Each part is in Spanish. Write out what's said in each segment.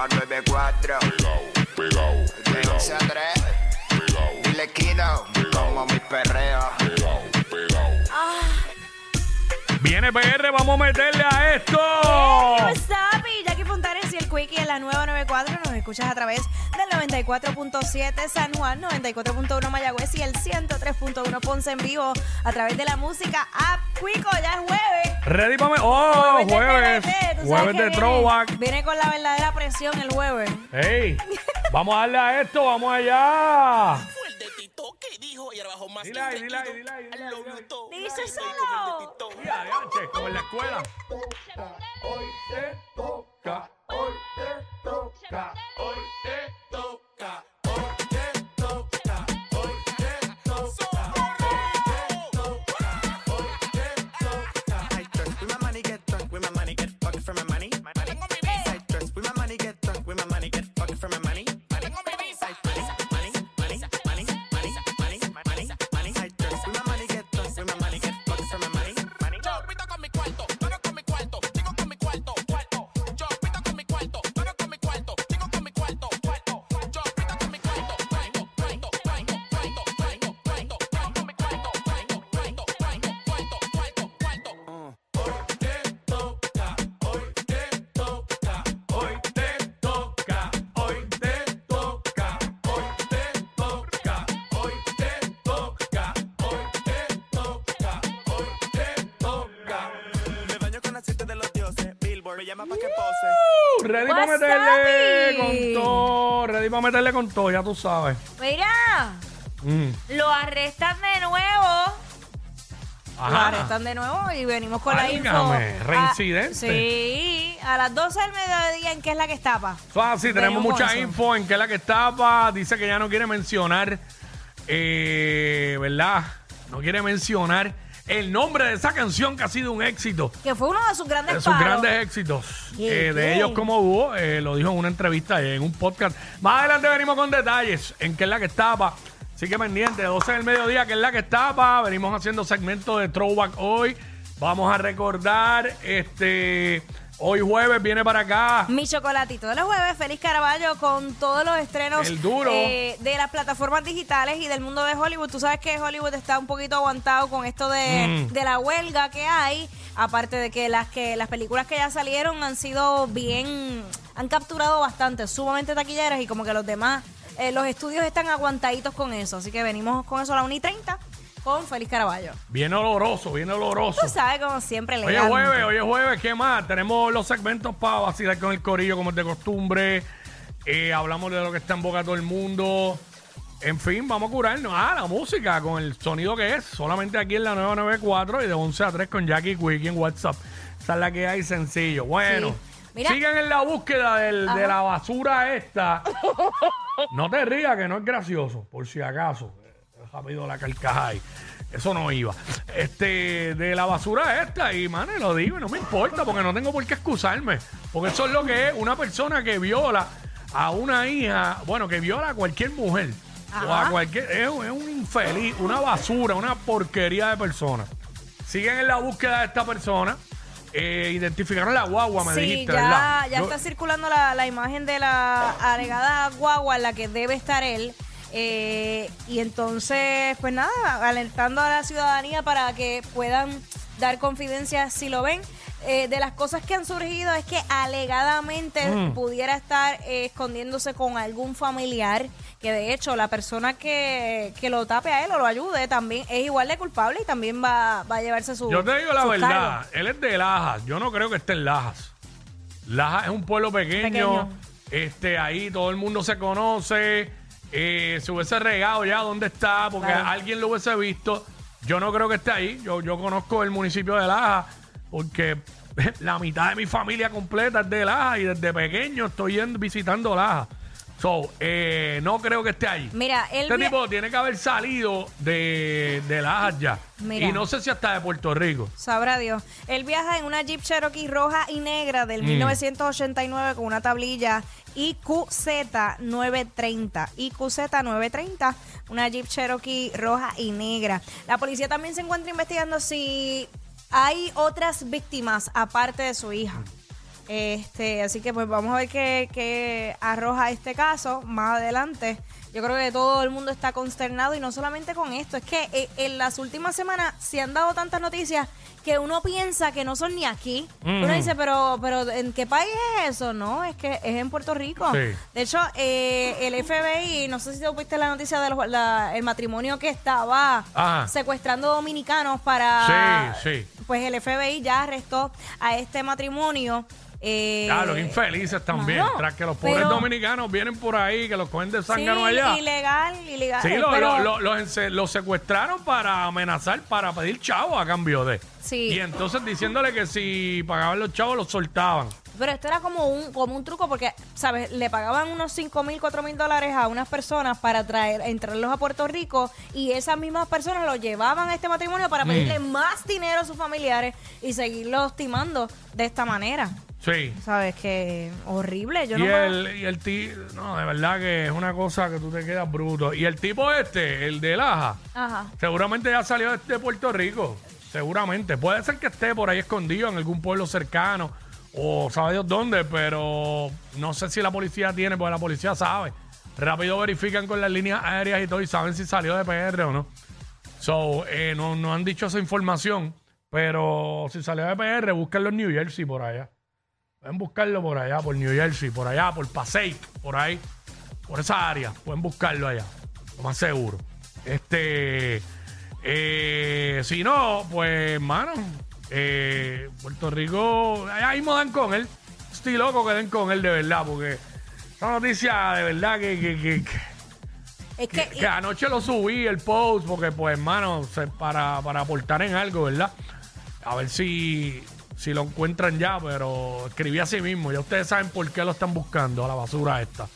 Nueva 94. Pegao, pegao, De pegao, 11 a 3. pegao, Dile Kino. Como mis perreos. pegao, pegao. Viene PR, vamos a meterle a esto. What's up? Y Jackie Fontanes y el Quickie en la nueva 94. Escuchas a través del 94.7 San Juan, 94.1 Mayagüez y el 103.1 Ponce en vivo a través de la música App Quico. Ya es jueves. Ready para Oh, jueves. TNT, Jueves de viene- throwback. Viene con la verdadera presión el jueves. Hey, vamos a darle a esto, vamos allá. Fue el de Tito que dijo y ahora bajó más Dile ahí, dile ahí, dile ahí, ahí, en la escuela. Hoy te toca, hoy te K hoy. Ready para What's meterle con todo, ready para meterle con todo, ya tú sabes. Mira, Mm. lo arrestan de nuevo. Lo Ajá. arrestan de nuevo y venimos con la info. Válgame, Ah, reincidente. sí, a las 12 del mediodía, ¿en qué es la que estaba? So, así, tenemos Venimos con mucha eso. info en qué es la que estaba. Dice que ya no quiere mencionar, eh, ¿verdad? No quiere mencionar el nombre de esa canción que ha sido un éxito. Que fue uno de sus grandes De sus palos. grandes éxitos. ¿Qué, Eh, de qué? ellos como hubo, eh, lo dijo en una entrevista, eh, en un podcast. Más adelante venimos con detalles en qué es la que estaba. Así que pendiente, 12 del mediodía, que es la que estaba. Venimos haciendo segmentos de throwback hoy. Vamos a recordar, este, hoy jueves viene para acá. Mi chocolatito de los jueves, Feliz Caraballo, con todos los estrenos El duro. eh, de las plataformas digitales y del mundo de Hollywood. Tú sabes que Hollywood está un poquito aguantado con esto de, Mm. de la huelga que hay. Aparte de que las que las películas que ya salieron han sido bien, han capturado bastante, sumamente taquilleras y como que los demás, eh, los estudios están aguantaditos con eso. Así que venimos con eso a la 1 y 30 con Feliz Caraballo. Viene oloroso, viene oloroso. Tú sabes, como siempre, Hoy es elegante. jueves, hoy es jueves, ¿qué más? Tenemos los segmentos para vacilar con el corillo como es de costumbre. Eh, hablamos de lo que está en boca de todo el mundo. En fin, vamos a curarnos. Ah, la música con el sonido que es. Solamente aquí en la 994 y de 11 a 3 con Jackie Quickie en WhatsApp. Esa es la que hay sencillo. Bueno, Sí. Sigan en la búsqueda del- de la basura esta. No te rías que no es gracioso, por si acaso. Rápido la carcaja ahí. Eso no iba. Este, de la basura esta, y man, lo digo, y no me importa, porque no tengo por qué excusarme. Porque eso es lo que es una persona que viola a una hija, bueno, que viola a cualquier mujer. O a cualquier. Es, es un infeliz, una basura, una porquería de persona. Siguen en la búsqueda de esta persona. Eh, identificaron la guagua, me Sí, dijiste, ya, ¿verdad? ya Yo- está circulando la, la imagen de la alegada guagua en la que debe estar él. Eh, y entonces, pues nada, alertando a la ciudadanía para que puedan dar confidencia si lo ven. Eh, de las cosas que han surgido es que alegadamente Mm. pudiera estar eh, escondiéndose con algún familiar, que de hecho la persona que, que lo tape a él o lo ayude también es igual de culpable y también va, va a llevarse su Yo te digo la verdad, cargos. él es de Lajas. Yo no creo que esté en Lajas. Lajas es un pueblo pequeño. Pequeño. Este, ahí todo el mundo se conoce. Eh, se hubiese regado ya dónde está, porque Claro. alguien lo hubiese visto. Yo no creo que esté ahí. Yo, yo conozco el municipio de Lajas, porque la mitad de mi familia completa es de Lajas y desde pequeño estoy yendo- visitando Lajas. So, eh, no creo que esté ahí. Mira, él Este tipo tiene que haber salido de, de Lajas ya. Mira. Y no sé si hasta de Puerto Rico. Sabrá Dios. Él viaja en una Jeep Cherokee roja y negra del Mm. 1989 con una tablilla IQZ930. IQZ930, una Jeep Cherokee roja y negra. La policía también se encuentra investigando si hay otras víctimas aparte de su hija. Este, así que pues vamos a ver qué, qué arroja este caso más adelante. Yo creo que todo el mundo está consternado y no solamente con esto, es que eh, en las últimas semanas se han dado tantas noticias que uno piensa que no son ni aquí. Mm. Uno dice, pero, pero ¿en qué país es eso? No, es que es en Puerto Rico. Sí. De hecho, eh, el FBI, no sé si supiste la noticia del matrimonio que estaba Ajá. secuestrando dominicanos para... Sí, sí. Pues el FBI ya arrestó a este matrimonio. Eh, Ya, los infelices también. Tras que los pobres pero- dominicanos vienen por ahí, que los cogen de Sí, zángano allá. ilegal, ilegal. Sí, eh, lo- pero- lo- lo- los, ense- los secuestraron para amenazar, para pedir chavos a cambio de. Sí. Y entonces diciéndole que si pagaban los chavos, los soltaban. Pero esto era como un, como un truco porque, ¿sabes? Le pagaban unos 5 mil, 4 mil dólares a unas personas para traer, entrarlos a Puerto Rico y esas mismas personas los llevaban a este matrimonio para pedirle Mm. más dinero a sus familiares y seguirlos timando de esta manera. Sí. ¿Sabes? Que horrible. Yo y no me- el, y el ti- no, de verdad que es una cosa que tú te quedas bruto. Y el tipo este, el de Laja, Ajá. seguramente ya salió de Puerto Rico. Seguramente. Puede ser que esté por ahí escondido en algún pueblo cercano o sabe Dios dónde, pero no sé si la policía tiene, porque la policía sabe. Rápido verifican con las líneas aéreas y todo y saben si salió de PR o no. So, eh, no, no han dicho esa información, pero si salió de PR, búsquenlo en New Jersey por allá. Pueden buscarlo por allá, por New Jersey, por allá, por Passaic, por ahí, por esa área. Pueden buscarlo allá, lo más seguro. Este, eh, si no, pues, hermano, eh, Puerto Rico, allá mismo dan con él. Estoy loco que den con él de verdad, porque esa noticia de verdad que, que, que- que- Es que, que, que anoche lo subí el post porque pues hermano para, para aportar en algo verdad a ver si si lo encuentran ya pero escribí así mismo ya ustedes saben por qué lo están buscando a la basura esta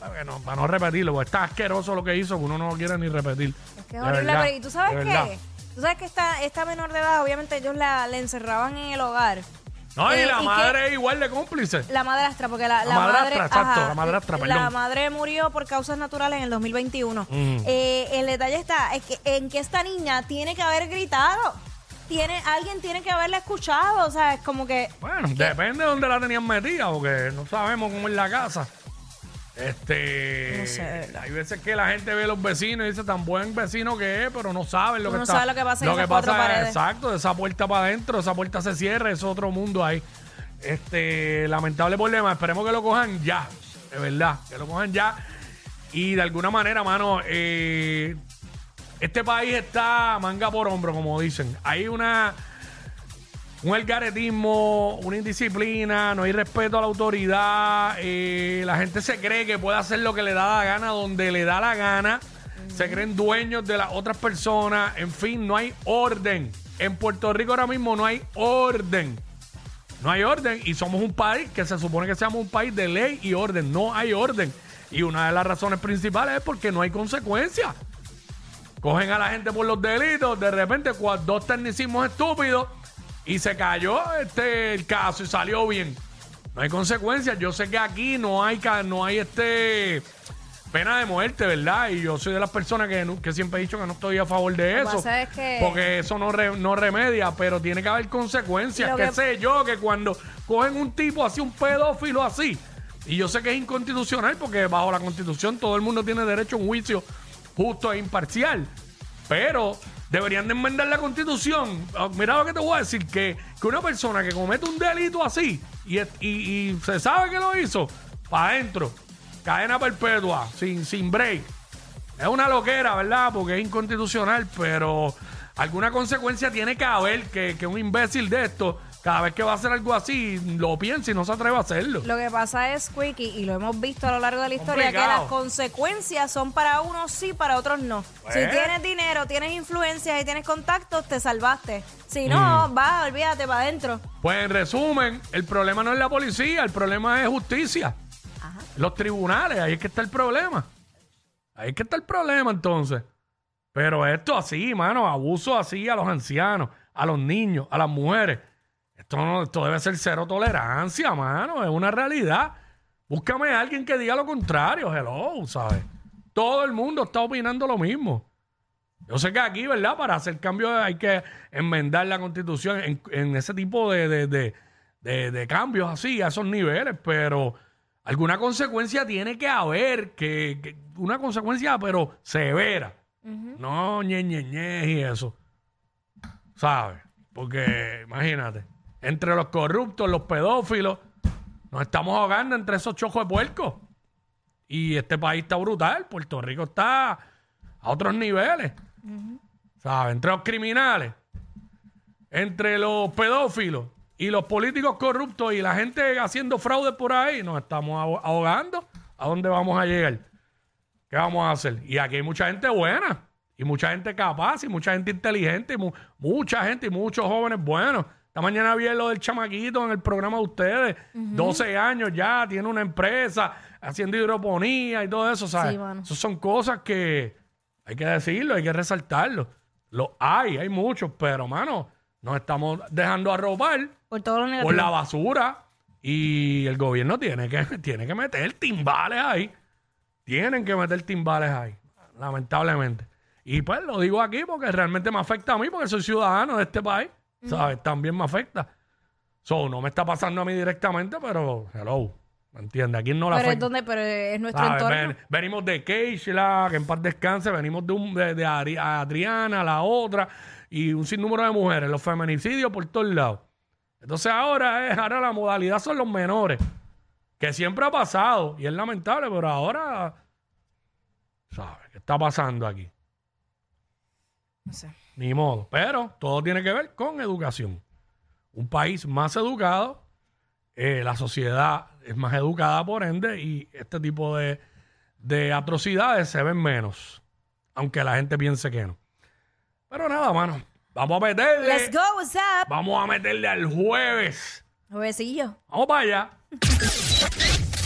para, que no, para no repetirlo porque está asqueroso lo que hizo que uno no lo quiere ni repetir Es que es horrible, verdad, pero ¿y tú sabes qué? Tú sabes que esta, esta menor de edad, obviamente ellos la, la encerraban en el hogar. no y Eh, la ¿y madre es igual de cómplice La madrastra, porque la, La la madrastra, madre. exacto, la madrastra, La perdón. madre murió por causas naturales en el 2021. Mm. Eh, el detalle está es que, en que esta niña tiene que haber gritado. Tiene, alguien tiene que haberla escuchado. O sea, es como que. bueno depende de dónde la tenían metida porque no sabemos cómo es la casa este No sé, hay veces que la gente ve a los vecinos y dice tan buen vecino que es pero no saben lo Tú que no está sabes lo que pasa en lo que cuatro pasa paredes. exacto de esa puerta para adentro esa puerta se cierra es otro mundo ahí este lamentable problema esperemos que lo cojan ya de verdad que lo cojan ya y de alguna manera mano eh, este país está manga por hombro como dicen hay una un algaretismo, una indisciplina, no hay respeto a la autoridad, eh, la gente se cree que puede hacer lo que le da la gana donde le da la gana, se creen dueños de las otras personas, en fin, no hay orden. En Puerto Rico ahora mismo no hay orden. No hay orden y somos un país que se supone que seamos un país de ley y orden. No hay orden. Y una de las razones principales es porque no hay consecuencias. Cogen a la gente por los delitos, de repente cua- dos tecnicismos estúpidos y se cayó este el caso y salió bien. No hay consecuencias. Yo sé que aquí no hay no hay este pena de muerte, ¿verdad? Y yo soy de las personas que, que siempre he dicho que no estoy a favor de eso. es que- Porque eso no, re- no remedia, pero tiene que haber consecuencias. Que, que- sé yo que cuando cogen un tipo así, un pedófilo así, y yo sé que es inconstitucional porque bajo la constitución todo el mundo tiene derecho a un juicio justo e imparcial. Pero deberían de enmendar la constitución. Ah, Mira lo que te voy a decir, que, que una persona que comete un delito así y, y- y se sabe que lo hizo, para adentro, cadena perpetua, sin, sin break. Es una loquera, ¿verdad? Porque es inconstitucional, pero alguna consecuencia tiene que haber que, que un imbécil de esto, cada vez que va a hacer algo así, lo piense y no se atreve a hacerlo. Lo que pasa es, Quickie, y lo hemos visto a lo largo de la historia, que las consecuencias son para unos sí, para otros no. Pues. Si tienes dinero, tienes influencias y tienes contactos, te salvaste. Si no, Mm. vas, olvídate para adentro. Pues en resumen, el problema no es la policía, el problema es justicia. Los tribunales, ahí es que está el problema. Ahí es que está el problema entonces. Pero esto así, mano, abuso así a los ancianos, a los niños, a las mujeres. Esto, no, esto debe ser cero tolerancia, mano, es una realidad. Búscame a alguien que diga lo contrario, hello, ¿sabes? Todo el mundo está opinando lo mismo. Yo sé que aquí, ¿verdad? Para hacer cambios hay que enmendar la constitución en, en ese tipo de, de, de- de, de cambios así a esos niveles, pero alguna consecuencia tiene que haber, que, que- una consecuencia pero severa. No ñe, ñe, ñe y eso. ¿Sabes? Porque imagínate, entre los corruptos, los pedófilos, nos estamos ahogando entre esos chojos de puerco. Y este país está brutal. Puerto Rico está a otros niveles. ¿Sabes? Entre los criminales, entre los pedófilos y los políticos corruptos y la gente haciendo fraude por ahí, nos estamos aho- ahogando. ¿A dónde vamos a llegar? ¿Qué vamos a hacer? Y aquí hay mucha gente buena, y mucha gente capaz, y mucha gente inteligente, y mu- mucha gente, y muchos jóvenes buenos. Mañana vi lo del chamaquito en el programa de ustedes, 12 años ya, tiene una empresa haciendo hidroponía y todo eso, ¿sabes? Sí, mano. Esas son cosas que hay que decirlo, hay que resaltarlo. Lo hay, hay muchos, pero, mano, nos estamos dejando arropar Por todo lo negativo. por la basura y el gobierno tiene que, tiene que meter timbales ahí. Tienen que meter timbales ahí, lamentablemente. Y pues lo digo aquí porque realmente me afecta a mí porque soy ciudadano de este país, ¿sabes? También me afecta. So, no me está pasando a mí directamente, pero hello, ¿me entiendes? Aquí no la pero es afecta. donde, pero es nuestro ¿Sabes? entorno. Ven- venimos de Keishla, que en paz descanse, venimos de, un, de, de Ari- Adriana, la otra, y un sinnúmero de mujeres, los feminicidios por todos lados. Entonces ahora, es, ahora la modalidad son los menores, que siempre ha pasado, y es lamentable, pero ahora, ¿sabes? ¿Qué está pasando aquí? No sé. Ni modo. Pero todo tiene que ver con educación. Un país más educado, eh, la sociedad es más educada por ende y este tipo de, de atrocidades se ven menos. Aunque la gente piense que no. Pero nada, mano. Vamos a meterle. Let's go, what's up? Vamos a meterle al jueves. Juevecillo. Vamos para allá.